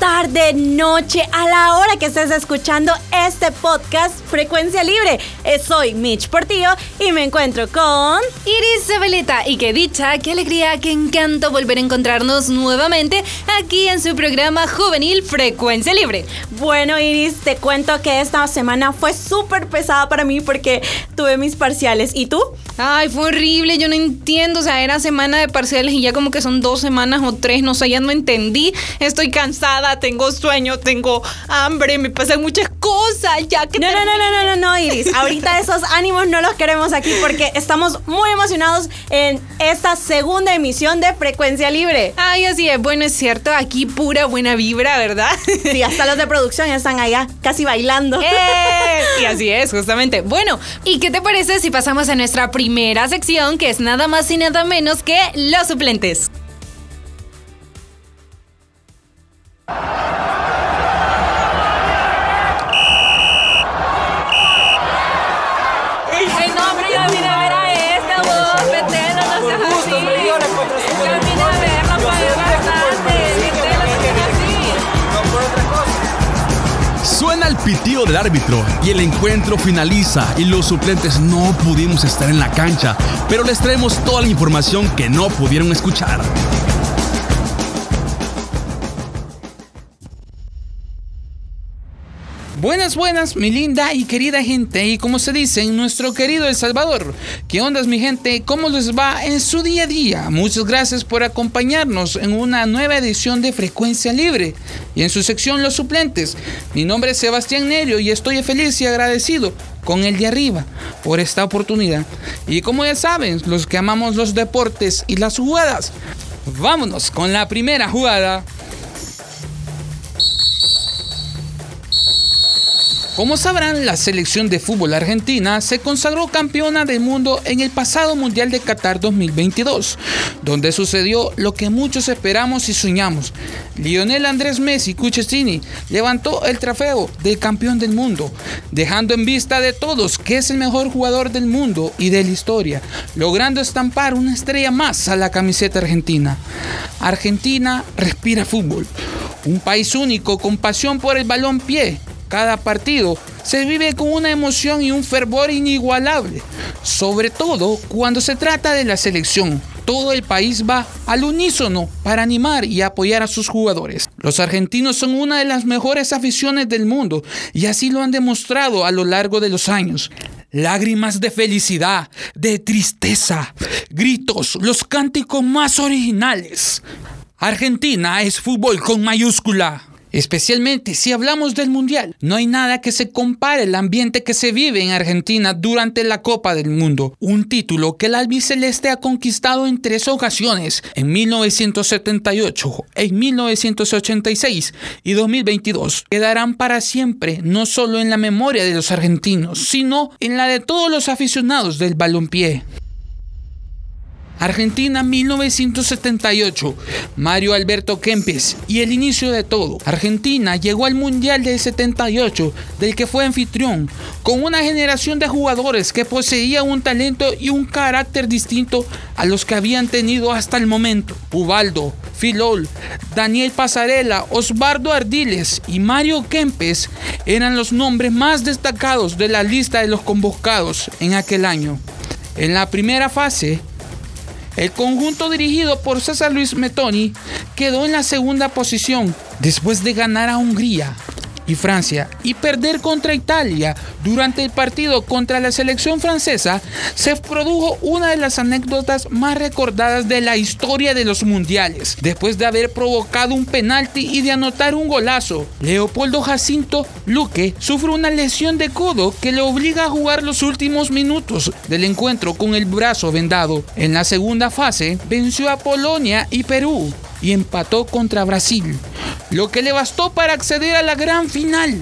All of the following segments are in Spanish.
tarde, noche, a la hora que estés escuchando este podcast Frecuencia Libre. Eh, soy Mitch Portillo y me encuentro con Iris Zabaleta. Y qué dicha, qué alegría, qué encanto volver a encontrarnos nuevamente aquí en su programa juvenil Frecuencia Libre. Bueno, Iris, te cuento que esta semana fue súper pesada para mí porque tuve mis parciales. ¿Y tú? Ay, fue horrible, yo no entiendo, o sea, era semana de parciales y ya como que son dos semanas o tres, no sé, ya no entendí. Estoy cansada, tengo sueño, tengo hambre, me pasan muchas cosas, ya que... No, no, no, no, no, no, no, Iris, ahorita esos ánimos no los queremos aquí porque estamos muy emocionados en esta segunda emisión de Frecuencia Libre. Ay, así es, bueno, es cierto, aquí pura buena vibra, ¿verdad? Sí, hasta los de producción ya están allá casi bailando. ¡Eh! Y así es, justamente. Bueno, ¿y qué te parece si pasamos a nuestra primera sección que es nada más y nada menos que los suplentes. Pitido del árbitro y el encuentro finaliza y los suplentes no pudimos estar en la cancha, pero les traemos toda la información que no pudieron escuchar. Buenas, buenas, mi linda y querida gente, y como se dice en nuestro querido El Salvador, ¿qué ondas mi gente? ¿Cómo les va en su día a día? Muchas gracias por acompañarnos en una nueva edición de Frecuencia Libre y en su sección Los Suplentes. Mi nombre es Sebastián Nerio y estoy feliz y agradecido con el de arriba por esta oportunidad. Y como ya saben, los que amamos los deportes y las jugadas, vámonos con la primera jugada. Como sabrán, la selección de fútbol argentina se consagró campeona del mundo en el pasado Mundial de Qatar 2022, donde sucedió lo que muchos esperamos y soñamos. Lionel Andrés Messi Cucchettini levantó el trofeo de campeón del mundo, dejando en vista de todos que es el mejor jugador del mundo y de la historia, logrando estampar una estrella más a la camiseta argentina. Argentina respira fútbol, un país único con pasión por el balón pie cada partido se vive con una emoción y un fervor inigualable, sobre todo cuando se trata de la selección. Todo el país va al unísono para animar y apoyar a sus jugadores. Los argentinos son una de las mejores aficiones del mundo y así lo han demostrado a lo largo de los años. Lágrimas de felicidad, de tristeza, gritos, los cánticos más originales. Argentina es fútbol con mayúscula. Especialmente si hablamos del Mundial, no hay nada que se compare el ambiente que se vive en Argentina durante la Copa del Mundo, un título que el albiceleste ha conquistado en tres ocasiones, en 1978, en 1986 y 2022. Quedarán para siempre no solo en la memoria de los argentinos, sino en la de todos los aficionados del balompié. Argentina 1978, Mario Alberto Kempes y el inicio de todo. Argentina llegó al Mundial del 78, del que fue anfitrión, con una generación de jugadores que poseía un talento y un carácter distinto a los que habían tenido hasta el momento. Ubaldo, Filol, Daniel Pasarela, Osvaldo Ardiles y Mario Kempes eran los nombres más destacados de la lista de los convocados en aquel año. En la primera fase, el conjunto dirigido por César Luis Metoni quedó en la segunda posición después de ganar a Hungría y Francia y perder contra Italia durante el partido contra la selección francesa, se produjo una de las anécdotas más recordadas de la historia de los mundiales. Después de haber provocado un penalti y de anotar un golazo, Leopoldo Jacinto Luque sufre una lesión de codo que le obliga a jugar los últimos minutos del encuentro con el brazo vendado. En la segunda fase, venció a Polonia y Perú y empató contra Brasil, lo que le bastó para acceder a la gran final,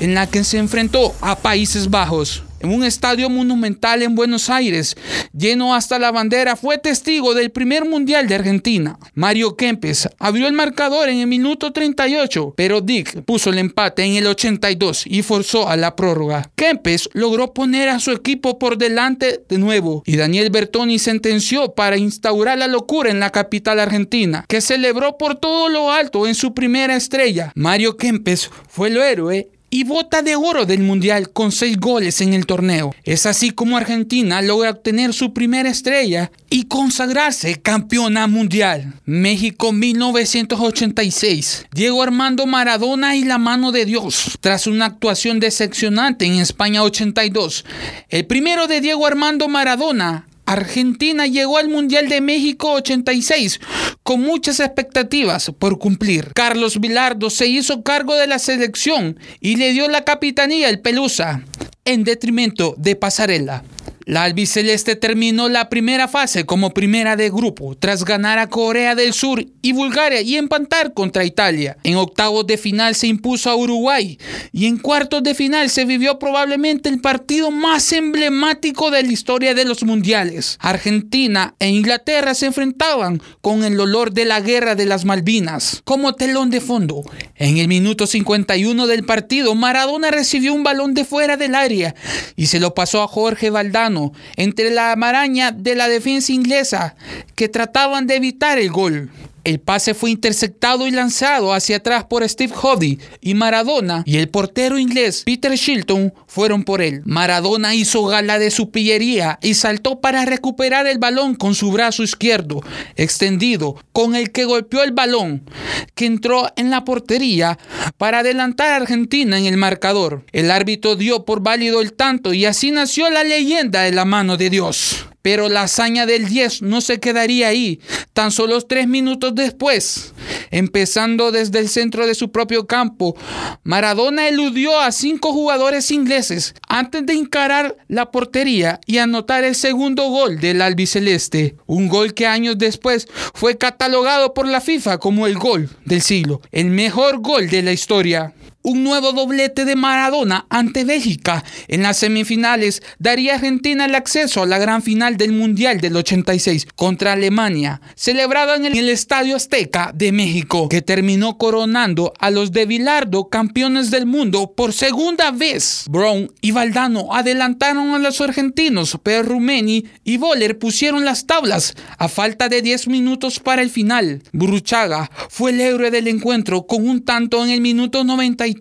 en la que se enfrentó a Países Bajos. En un estadio monumental en Buenos Aires, lleno hasta la bandera, fue testigo del primer mundial de Argentina. Mario Kempes abrió el marcador en el minuto 38, pero Dick puso el empate en el 82 y forzó a la prórroga. Kempes logró poner a su equipo por delante de nuevo y Daniel Bertoni sentenció para instaurar la locura en la capital argentina, que celebró por todo lo alto en su primera estrella. Mario Kempes fue el héroe y bota de oro del Mundial con seis goles en el torneo. Es así como Argentina logra obtener su primera estrella y consagrarse campeona mundial. México 1986. Diego Armando Maradona y la mano de Dios. Tras una actuación decepcionante en España 82. El primero de Diego Armando Maradona Argentina llegó al Mundial de México 86 con muchas expectativas por cumplir. Carlos Vilardo se hizo cargo de la selección y le dio la capitanía al Pelusa en detrimento de Pasarela. La albiceleste terminó la primera fase como primera de grupo tras ganar a Corea del Sur y Bulgaria y empatar contra Italia. En octavos de final se impuso a Uruguay y en cuartos de final se vivió probablemente el partido más emblemático de la historia de los mundiales. Argentina e Inglaterra se enfrentaban con el olor de la guerra de las Malvinas como telón de fondo. En el minuto 51 del partido, Maradona recibió un balón de fuera del área y se lo pasó a Jorge Valdano entre la maraña de la defensa inglesa que trataban de evitar el gol. El pase fue interceptado y lanzado hacia atrás por Steve Hoddy y Maradona y el portero inglés Peter Shilton fueron por él. Maradona hizo gala de su pillería y saltó para recuperar el balón con su brazo izquierdo extendido, con el que golpeó el balón, que entró en la portería para adelantar a Argentina en el marcador. El árbitro dio por válido el tanto y así nació la leyenda de la mano de Dios. Pero la hazaña del 10 no se quedaría ahí. Tan solo tres minutos después, empezando desde el centro de su propio campo, Maradona eludió a cinco jugadores ingleses antes de encarar la portería y anotar el segundo gol del albiceleste. Un gol que años después fue catalogado por la FIFA como el gol del siglo, el mejor gol de la historia. Un nuevo doblete de Maradona ante Bélgica en las semifinales daría a Argentina el acceso a la gran final del Mundial del 86 contra Alemania, celebrado en el Estadio Azteca de México, que terminó coronando a los de Bilardo campeones del mundo por segunda vez. Brown y Valdano adelantaron a los argentinos, pero Rumeni y Boller pusieron las tablas a falta de 10 minutos para el final. Burruchaga fue el héroe del encuentro con un tanto en el minuto 93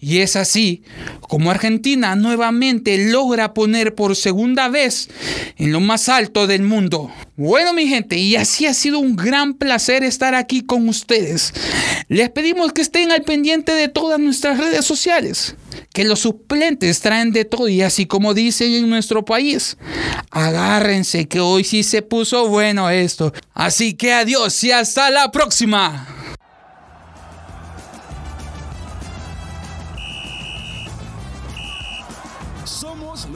y es así como Argentina nuevamente logra poner por segunda vez en lo más alto del mundo. Bueno mi gente, y así ha sido un gran placer estar aquí con ustedes. Les pedimos que estén al pendiente de todas nuestras redes sociales, que los suplentes traen de todo y así como dicen en nuestro país, agárrense que hoy sí se puso bueno esto. Así que adiós y hasta la próxima.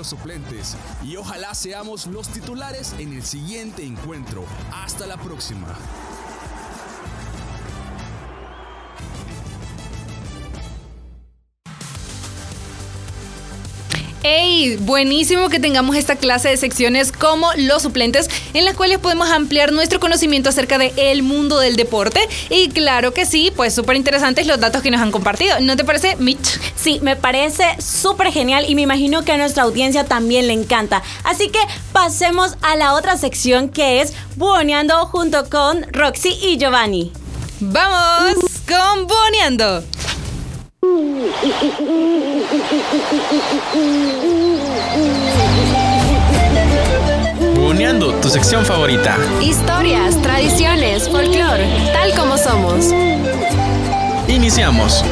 Suplentes y ojalá seamos los titulares en el siguiente encuentro. Hasta la próxima. ¡Ey! Buenísimo que tengamos esta clase de secciones como los suplentes, en las cuales podemos ampliar nuestro conocimiento acerca del el mundo del deporte. Y claro que sí, pues súper interesantes los datos que nos han compartido. ¿No te parece, Mitch? Sí, me parece súper genial y me imagino que a nuestra audiencia también le encanta. Así que pasemos a la otra sección que es Buoneando junto con Roxy y Giovanni. ¡Vamos con Buoneando! Buneando, tu sección favorita. Historias, tradiciones, folclore, tal como somos. Iniciamos.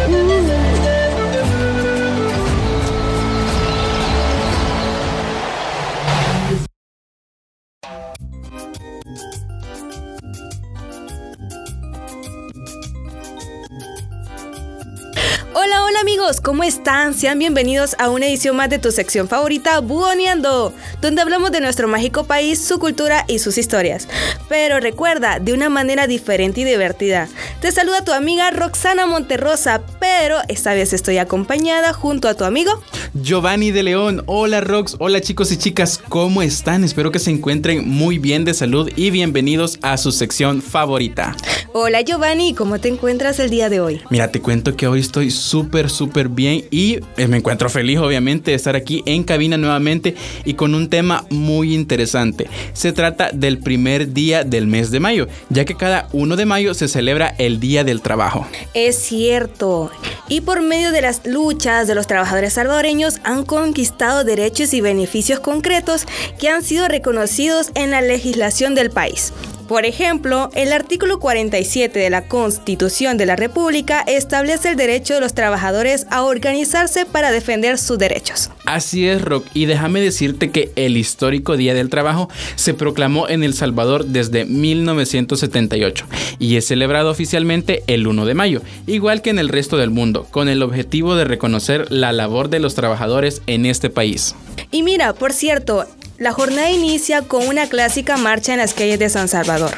Amigos ¿cómo están? Sean bienvenidos a una edición más de tu sección favorita, Buoneando, donde hablamos de nuestro mágico país, su cultura y sus historias. Pero recuerda, de una manera diferente y divertida. Te saluda tu amiga Roxana Monterrosa, pero esta vez estoy acompañada junto a tu amigo Giovanni de León. Hola Rox, hola chicos y chicas, ¿cómo están? Espero que se encuentren muy bien de salud y bienvenidos a su sección favorita. Hola Giovanni, ¿cómo te encuentras el día de hoy? Mira, te cuento que hoy estoy súper, súper bien y me encuentro feliz obviamente de estar aquí en cabina nuevamente y con un tema muy interesante. Se trata del primer día del mes de mayo, ya que cada 1 de mayo se celebra el Día del Trabajo. Es cierto. Y por medio de las luchas de los trabajadores salvadoreños han conquistado derechos y beneficios concretos que han sido reconocidos en la legislación del país. Por ejemplo, el artículo 47 de la Constitución de la República establece el derecho de los trabajadores a organizarse para defender sus derechos. Así es, Rock, y déjame decirte que el histórico Día del Trabajo se proclamó en El Salvador desde 1978 y es celebrado oficialmente el 1 de mayo, igual que en el resto del mundo, con el objetivo de reconocer la labor de los trabajadores en este país. Y mira, por cierto, la jornada inicia con una clásica marcha en las calles de San Salvador,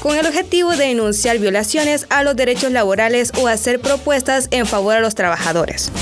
con el objetivo de denunciar violaciones a los derechos laborales o hacer propuestas en favor a los trabajadores.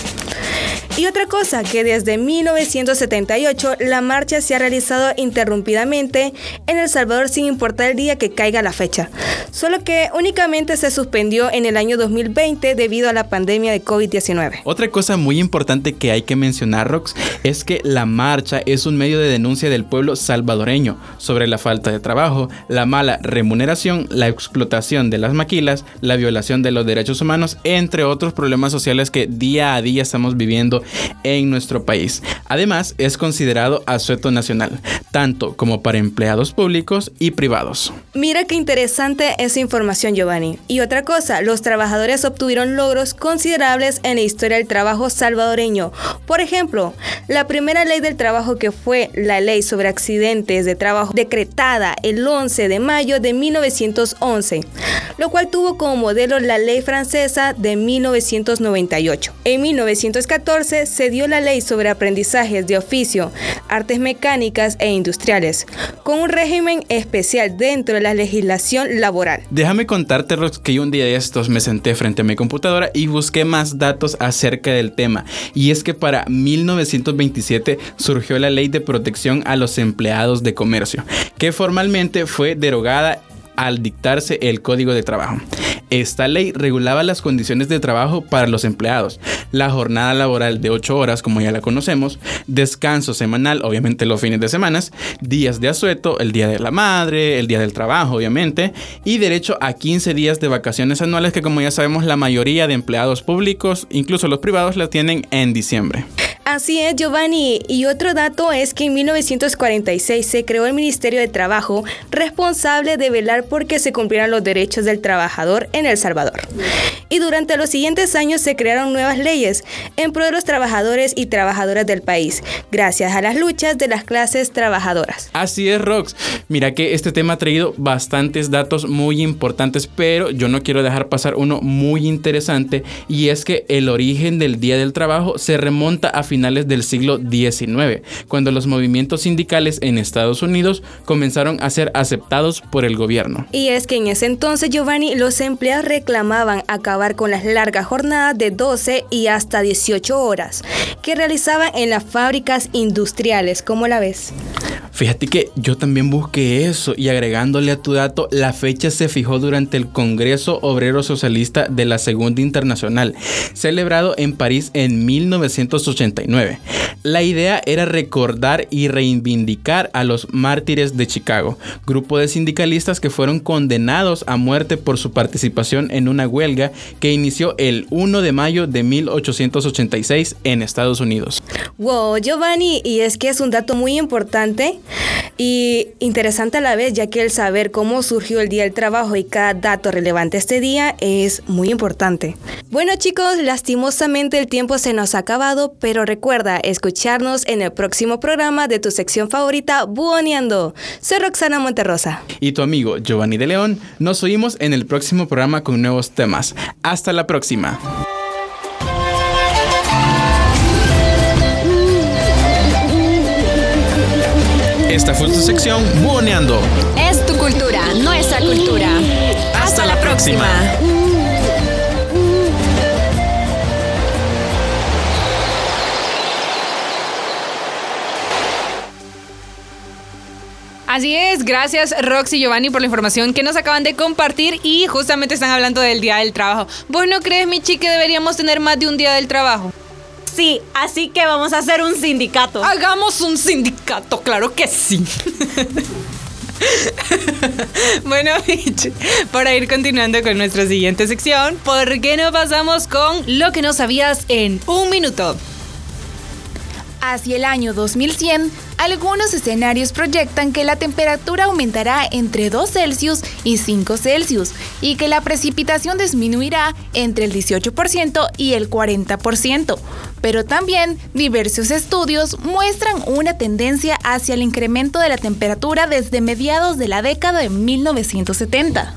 Y otra cosa, que desde 1978 la marcha se ha realizado interrumpidamente en El Salvador sin importar el día que caiga la fecha, solo que únicamente se suspendió en el año 2020 debido a la pandemia de COVID-19. Otra cosa muy importante que hay que mencionar, Rox, es que la marcha es un medio de denuncia del pueblo salvadoreño sobre la falta de trabajo, la mala remuneración, la explotación de las maquilas, la violación de los derechos humanos, entre otros problemas sociales que día a día estamos viviendo en nuestro país. Además, es considerado asueto nacional, tanto como para empleados públicos y privados. Mira qué interesante esa información, Giovanni. Y otra cosa, los trabajadores obtuvieron logros considerables en la historia del trabajo salvadoreño. Por ejemplo, la primera ley del trabajo que fue la ley sobre accidentes de trabajo decretada el 11 de mayo de 1911, lo cual tuvo como modelo la ley francesa de 1998. En 1914 se dio la ley sobre aprendizajes de oficio, artes mecánicas e industriales, con un régimen especial dentro de la legislación laboral. Déjame contarte, que yo un día de estos me senté frente a mi computadora y busqué más datos acerca del tema. Y es que para 1927 surgió la ley de protección a los empleados de comercio, que formalmente fue derogada al dictarse el Código de Trabajo. Esta ley regulaba las condiciones de trabajo para los empleados, la jornada laboral de 8 horas, como ya la conocemos, descanso semanal, obviamente los fines de semana, días de asueto, el día de la madre, el día del trabajo, obviamente, y derecho a 15 días de vacaciones anuales que como ya sabemos la mayoría de empleados públicos, incluso los privados, las tienen en diciembre. Así es, Giovanni. Y otro dato es que en 1946 se creó el Ministerio de Trabajo, responsable de velar por que se cumplieran los derechos del trabajador El Salvador. Y durante los siguientes años se crearon nuevas leyes en pro de los trabajadores y trabajadoras del país, gracias a las luchas de las clases trabajadoras. Así es, Rox. Mira que este tema ha traído bastantes datos muy importantes, pero yo no quiero dejar pasar uno muy interesante y es que el origen del Día del Trabajo se remonta a finales del siglo XIX, cuando los movimientos sindicales en Estados Unidos comenzaron a ser aceptados por el gobierno. Y es que en ese entonces, Giovanni, los empleados reclamaban acabar con las largas jornadas de 12 y hasta 18 horas que realizaban en las fábricas industriales. ¿Cómo la ves? Fíjate que yo también busqué eso y agregándole a tu dato, la fecha se fijó durante el Congreso Obrero Socialista de la Segunda Internacional, celebrado en París en 1989. La idea era recordar y reivindicar a los mártires de Chicago, grupo de sindicalistas que fueron condenados a muerte por su participación en una huelga que inició el 1 de mayo de 1886 en Estados Unidos. Wow, Giovanni, y es que es un dato muy importante y interesante a la vez, ya que el saber cómo surgió el Día del Trabajo y cada dato relevante este día es muy importante. Bueno chicos, lastimosamente el tiempo se nos ha acabado, pero recuerda escucharnos en el próximo programa de tu sección favorita, Buoneando. Soy Roxana Monterrosa. Y tu amigo Giovanni de León, nos oímos en el próximo programa con nuevos temas. Hasta la próxima. Esta fue tu sección Buoneando. Es tu cultura, nuestra cultura. Hasta la próxima. Así es, gracias Roxy y Giovanni por la información que nos acaban de compartir y justamente están hablando del Día del Trabajo. ¿Vos no crees, Michi, que deberíamos tener más de un Día del Trabajo? Sí, así que vamos a hacer un sindicato. Hagamos un sindicato, claro que sí. bueno, para ir continuando con nuestra siguiente sección, ¿por qué no pasamos con lo que no sabías en un minuto? Hacia el año 2100, algunos escenarios proyectan que la temperatura aumentará entre 2 Celsius y 5 Celsius y que la precipitación disminuirá entre el 18% y el 40%. Pero también diversos estudios muestran una tendencia hacia el incremento de la temperatura desde mediados de la década de 1970.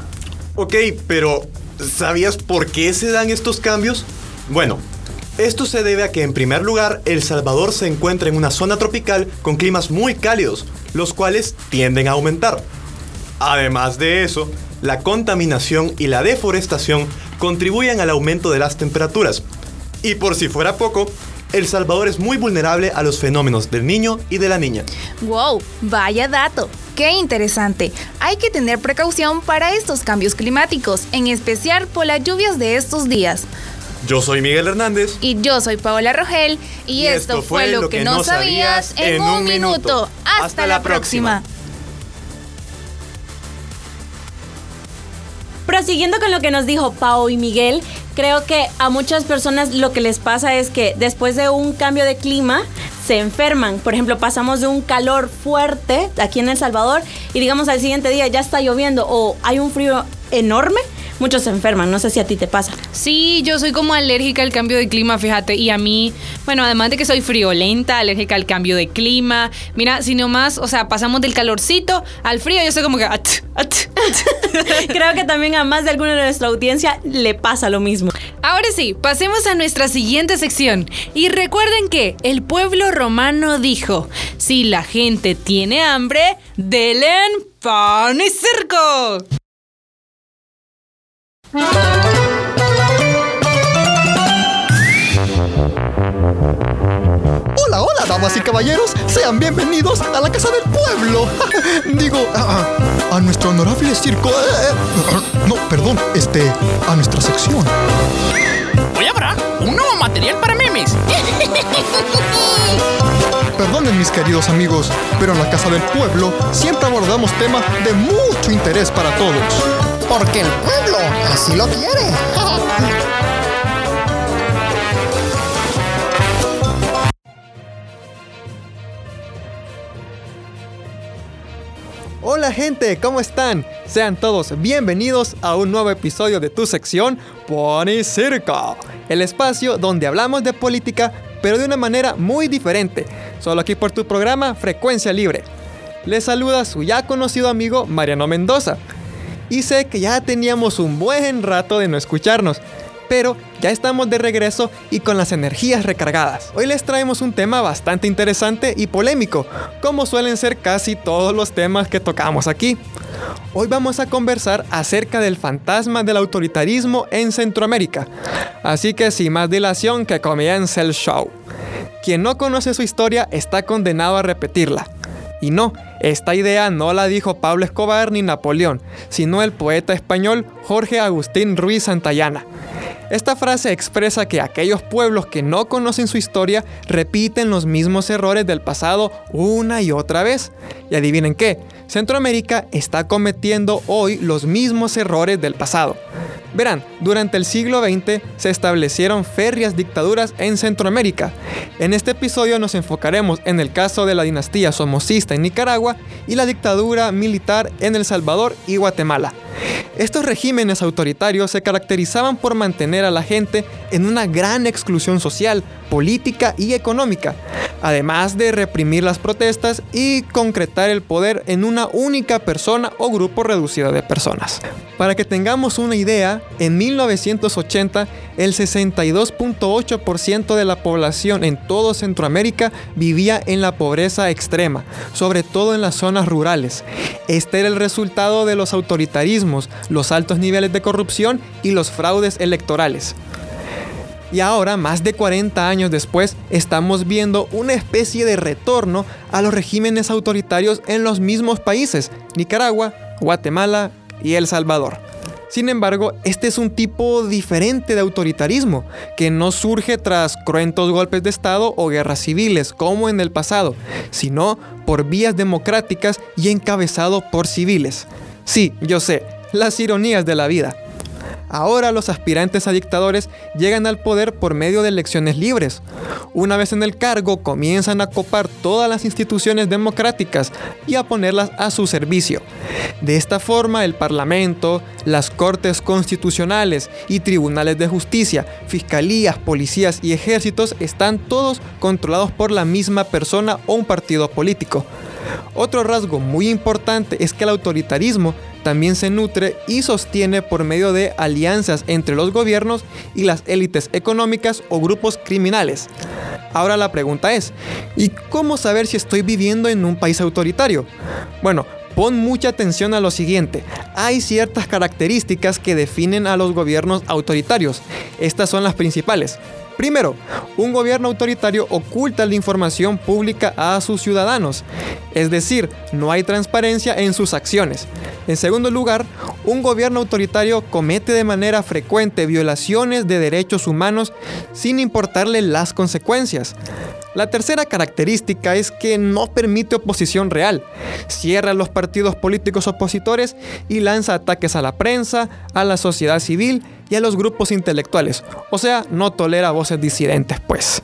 Ok, pero ¿sabías por qué se dan estos cambios? Bueno, esto se debe a que en primer lugar El Salvador se encuentra en una zona tropical con climas muy cálidos, los cuales tienden a aumentar. Además de eso, la contaminación y la deforestación contribuyen al aumento de las temperaturas. Y por si fuera poco, El Salvador es muy vulnerable a los fenómenos del niño y de la niña. ¡Wow! Vaya dato. ¡Qué interesante! Hay que tener precaución para estos cambios climáticos, en especial por las lluvias de estos días. Yo soy Miguel Hernández. Y yo soy Paola Rogel. Y, esto, fue lo que no sabías en un minuto. Hasta, la próxima. Prosiguiendo con lo que nos dijo Pau y Miguel, creo que a muchas personas lo que les pasa es que después de un cambio de clima se enferman. Por ejemplo, pasamos de un calor fuerte aquí en El Salvador y digamos al siguiente día ya está lloviendo o hay un frío enorme muchos se enferman. No sé si a ti te pasa. Sí, yo soy como alérgica al cambio de clima, fíjate. Y a mí, bueno, además de que soy friolenta, alérgica al cambio de clima. Mira, si más, o sea, pasamos del calorcito al frío, yo soy como que... Creo que también a más de alguna de nuestra audiencia le pasa lo mismo. Ahora sí, pasemos a nuestra siguiente sección. Y recuerden que el pueblo romano dijo, si la gente tiene hambre, delen pan y circo. Hola, hola, damas y caballeros. Sean bienvenidos a la Casa del Pueblo. Digo, a, nuestro honorable circo. Eh, eh, no, perdón, este, a nuestra sección. Hoy habrá un nuevo material para memes. Perdonen mis queridos amigos, pero en la Casa del Pueblo siempre abordamos temas de mucho interés para todos. Porque el pueblo así lo quiere. Hola gente, ¿cómo están? Sean todos bienvenidos a un nuevo episodio de tu sección Pony Circo, el espacio donde hablamos de política, pero de una manera muy diferente, solo aquí por tu programa Frecuencia Libre. Les saluda su ya conocido amigo Mariano Mendoza, y sé que ya teníamos un buen rato de no escucharnos, pero ya estamos de regreso y con las energías recargadas. Hoy les traemos un tema bastante interesante y polémico, como suelen ser casi todos los temas que tocamos aquí. Hoy vamos a conversar acerca del fantasma del autoritarismo en Centroamérica. Así que sin más dilación que comience el show. Quien no conoce su historia está condenado a repetirla. Y no, esta idea no la dijo Pablo Escobar ni Napoleón, sino el poeta español Jorge Agustín Ruiz Santayana. Esta frase expresa que aquellos pueblos que no conocen su historia repiten los mismos errores del pasado una y otra vez. Y adivinen qué, Centroamérica está cometiendo hoy los mismos errores del pasado. Verán, durante el siglo XX se establecieron férreas dictaduras en Centroamérica. En este episodio nos enfocaremos en el caso de la dinastía somocista en Nicaragua y la dictadura militar en El Salvador y Guatemala. Estos regímenes autoritarios se caracterizaban por mantener a la gente en una gran exclusión social, política y económica, además de reprimir las protestas y concretar el poder en una única persona o grupo reducido de personas. Para que tengamos una idea, en 1980 el 62.8% de la población en todo Centroamérica vivía en la pobreza extrema, sobre todo en las zonas rurales. Este era el resultado de los autoritarismos, los altos niveles de corrupción y los fraudes electorales. Y ahora, más de 40 años después, estamos viendo una especie de retorno a los regímenes autoritarios en los mismos países, Nicaragua, Guatemala y El Salvador. Sin embargo, este es un tipo diferente de autoritarismo, que no surge tras cruentos golpes de Estado o guerras civiles, como en el pasado, sino por vías democráticas y encabezado por civiles. Sí, yo sé, las ironías de la vida. Ahora los aspirantes a dictadores llegan al poder por medio de elecciones libres. Una vez en el cargo comienzan a copar todas las instituciones democráticas y a ponerlas a su servicio. De esta forma el Parlamento, las Cortes Constitucionales y Tribunales de Justicia, Fiscalías, Policías y Ejércitos están todos controlados por la misma persona o un partido político. Otro rasgo muy importante es que el autoritarismo también se nutre y sostiene por medio de alianzas entre los gobiernos y las élites económicas o grupos criminales. Ahora la pregunta es, ¿y cómo saber si estoy viviendo en un país autoritario? Bueno, pon mucha atención a lo siguiente. Hay ciertas características que definen a los gobiernos autoritarios. Estas son las principales. Primero, un gobierno autoritario oculta la información pública a sus ciudadanos, es decir, no hay transparencia en sus acciones. En segundo lugar, un gobierno autoritario comete de manera frecuente violaciones de derechos humanos sin importarle las consecuencias. La tercera característica es que no permite oposición real. Cierra los partidos políticos opositores y lanza ataques a la prensa, a la sociedad civil y a los grupos intelectuales. O sea, no tolera voces disidentes, pues.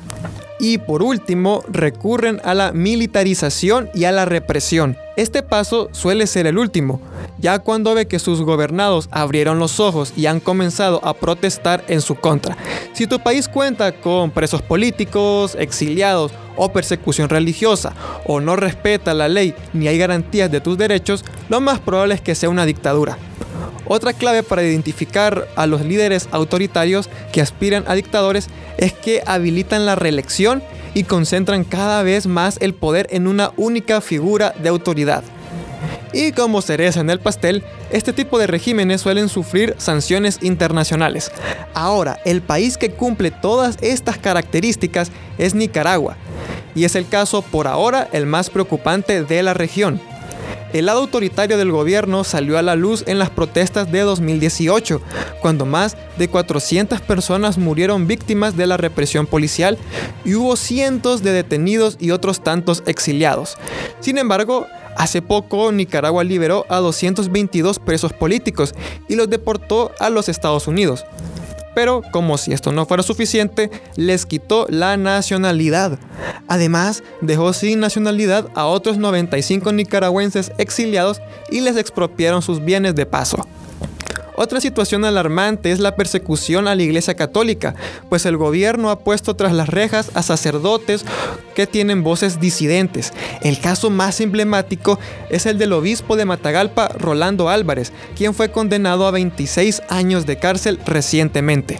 Y por último, recurren a la militarización y a la represión. Este paso suele ser el último, ya cuando ve que sus gobernados abrieron los ojos y han comenzado a protestar en su contra. Si tu país cuenta con presos políticos, exiliados o persecución religiosa, o no respeta la ley ni hay garantías de tus derechos, lo más probable es que sea una dictadura. Otra clave para identificar a los líderes autoritarios que aspiran a dictadores es que habilitan la reelección y concentran cada vez más el poder en una única figura de autoridad. Y como cereza en el pastel, este tipo de regímenes suelen sufrir sanciones internacionales. Ahora, el país que cumple todas estas características es Nicaragua, y es el caso por ahora el más preocupante de la región. El lado autoritario del gobierno salió a la luz en las protestas de 2018, cuando más de 400 personas murieron víctimas de la represión policial y hubo cientos de detenidos y otros tantos exiliados. Sin embargo, Hace poco Nicaragua liberó a 222 presos políticos y los deportó a los Estados Unidos. Pero como si esto no fuera suficiente, les quitó la nacionalidad. Además, dejó sin nacionalidad a otros 95 nicaragüenses exiliados y les expropiaron sus bienes de paso. Otra situación alarmante es la persecución a la Iglesia Católica, pues el gobierno ha puesto tras las rejas a sacerdotes que tienen voces disidentes. El caso más emblemático es el del obispo de Matagalpa, Rolando Álvarez, quien fue condenado a 26 años de cárcel recientemente.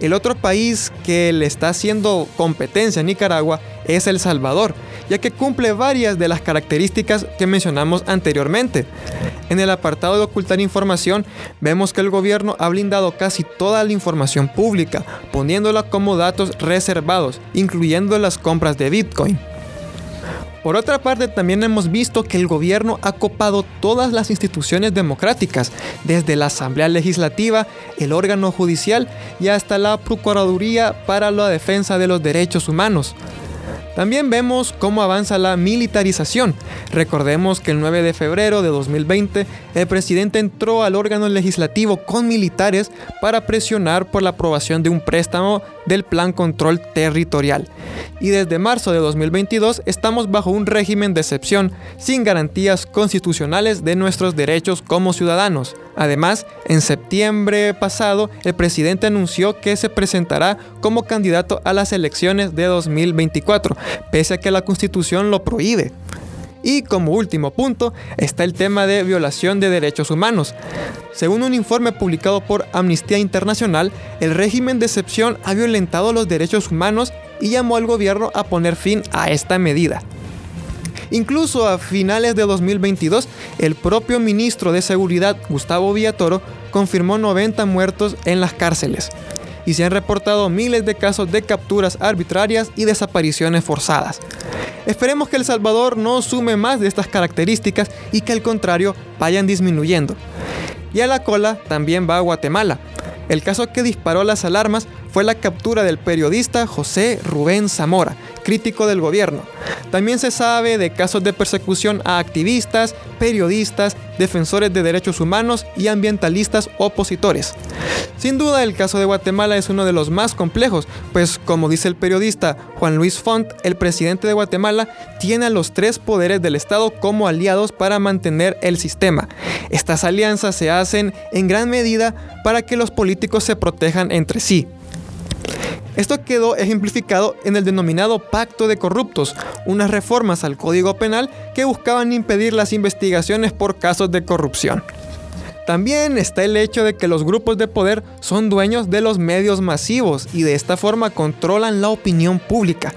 El otro país que le está haciendo competencia a Nicaragua es El Salvador, ya que cumple varias de las características que mencionamos anteriormente. En el apartado de ocultar información, vemos que el gobierno ha blindado casi toda la información pública, poniéndola como datos reservados, incluyendo las compras de Bitcoin. Por otra parte, también hemos visto que el gobierno ha copado todas las instituciones democráticas, desde la Asamblea Legislativa, el órgano judicial y hasta la Procuraduría para la Defensa de los Derechos Humanos. También vemos cómo avanza la militarización. Recordemos que el 9 de febrero de 2020 el presidente entró al órgano legislativo con militares para presionar por la aprobación de un préstamo del Plan Control Territorial. Y desde marzo de 2022 estamos bajo un régimen de excepción sin garantías constitucionales de nuestros derechos como ciudadanos. Además, en septiembre pasado, el presidente anunció que se presentará como candidato a las elecciones de 2024, pese a que la constitución lo prohíbe. Y como último punto está el tema de violación de derechos humanos. Según un informe publicado por Amnistía Internacional, el régimen de excepción ha violentado los derechos humanos y llamó al gobierno a poner fin a esta medida. Incluso a finales de 2022, el propio ministro de Seguridad, Gustavo Villatoro, confirmó 90 muertos en las cárceles. Y se han reportado miles de casos de capturas arbitrarias y desapariciones forzadas. Esperemos que El Salvador no sume más de estas características y que al contrario vayan disminuyendo. Y a la cola también va Guatemala. El caso que disparó las alarmas fue la captura del periodista José Rubén Zamora, crítico del gobierno. También se sabe de casos de persecución a activistas, periodistas, defensores de derechos humanos y ambientalistas opositores. Sin duda el caso de Guatemala es uno de los más complejos, pues como dice el periodista Juan Luis Font, el presidente de Guatemala tiene a los tres poderes del Estado como aliados para mantener el sistema. Estas alianzas se hacen en gran medida para que los políticos se protejan entre sí. Esto quedó ejemplificado en el denominado Pacto de Corruptos, unas reformas al Código Penal que buscaban impedir las investigaciones por casos de corrupción. También está el hecho de que los grupos de poder son dueños de los medios masivos y de esta forma controlan la opinión pública.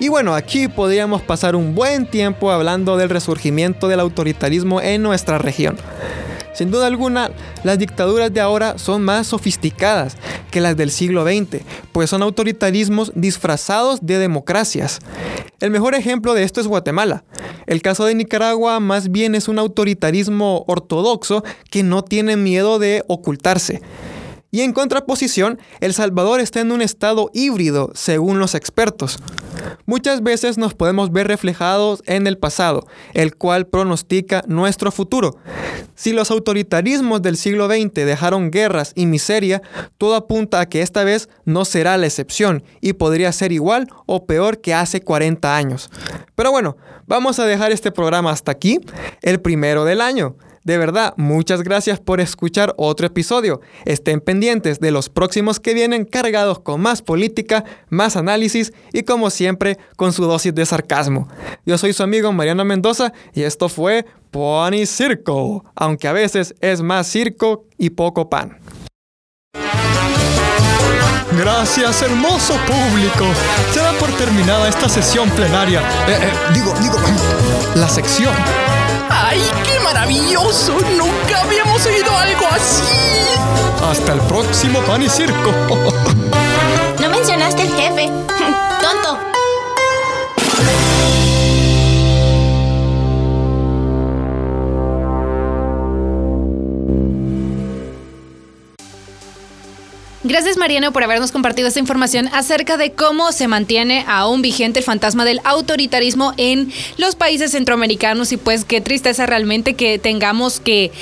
Y bueno, aquí podríamos pasar un buen tiempo hablando del resurgimiento del autoritarismo en nuestra región. Sin duda alguna, las dictaduras de ahora son más sofisticadas que las del siglo XX, pues son autoritarismos disfrazados de democracias. El mejor ejemplo de esto es Guatemala. El caso de Nicaragua más bien es un autoritarismo ortodoxo que no tiene miedo de ocultarse. Y en contraposición, El Salvador está en un estado híbrido, según los expertos. Muchas veces nos podemos ver reflejados en el pasado, el cual pronostica nuestro futuro. Si los autoritarismos del siglo XX dejaron guerras y miseria, todo apunta a que esta vez no será la excepción y podría ser igual o peor que hace 40 años. Pero bueno, vamos a dejar este programa hasta aquí, el primero del año. De verdad, muchas gracias por escuchar otro episodio. Estén pendientes de los próximos que vienen cargados con más política, más análisis y como siempre con su dosis de sarcasmo. Yo soy su amigo Mariano Mendoza y esto fue Pony Circo, aunque a veces es más circo y poco pan. Gracias, hermoso público. Se da por terminada esta sesión plenaria. Eh, eh, digo, digo, la sección. ¡Ay, qué maravilloso! Nunca habíamos oído algo así. Hasta el próximo pan y circo. No mencionaste el jefe. Tonto. Gracias Mariano por habernos compartido esta información acerca de cómo se mantiene aún vigente el fantasma del autoritarismo en los países centroamericanos. Y pues qué tristeza realmente que tengamos que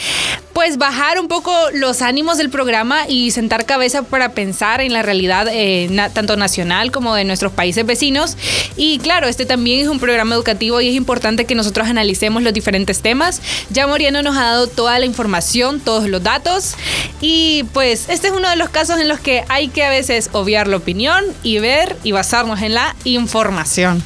pues bajar un poco los ánimos del programa y sentar cabeza para pensar en la realidad eh, tanto nacional como de nuestros países vecinos. Y claro, este también es un programa educativo y es importante que nosotros analicemos los diferentes temas. Ya Mariano nos ha dado toda la información, todos los datos y pues este es uno de los casos en los que hay que a veces obviar la opinión y ver y basarnos en la información.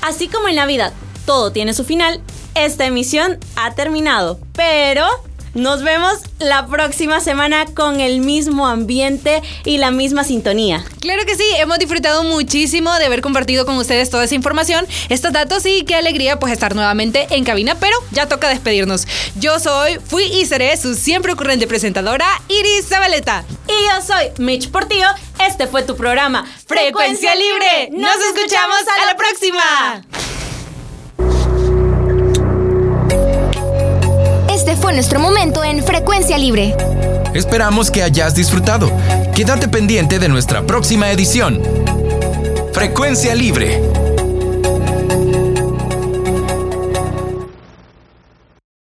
Así como en la vida todo tiene su final, esta emisión ha terminado, pero nos vemos la próxima semana con el mismo ambiente y la misma sintonía. Claro que sí, hemos disfrutado muchísimo de haber compartido con ustedes toda esa información, estos datos y qué alegría pues estar nuevamente en cabina, pero ya toca despedirnos. Yo soy, fui y seré su siempre ocurrente presentadora, Iris Zabaleta. Y yo soy Mitch Portillo, este fue tu programa Frecuencia Libre. Nos escuchamos a la próxima. Nuestro momento en Frecuencia Libre. Esperamos que hayas disfrutado. Quédate pendiente de nuestra próxima edición. Frecuencia Libre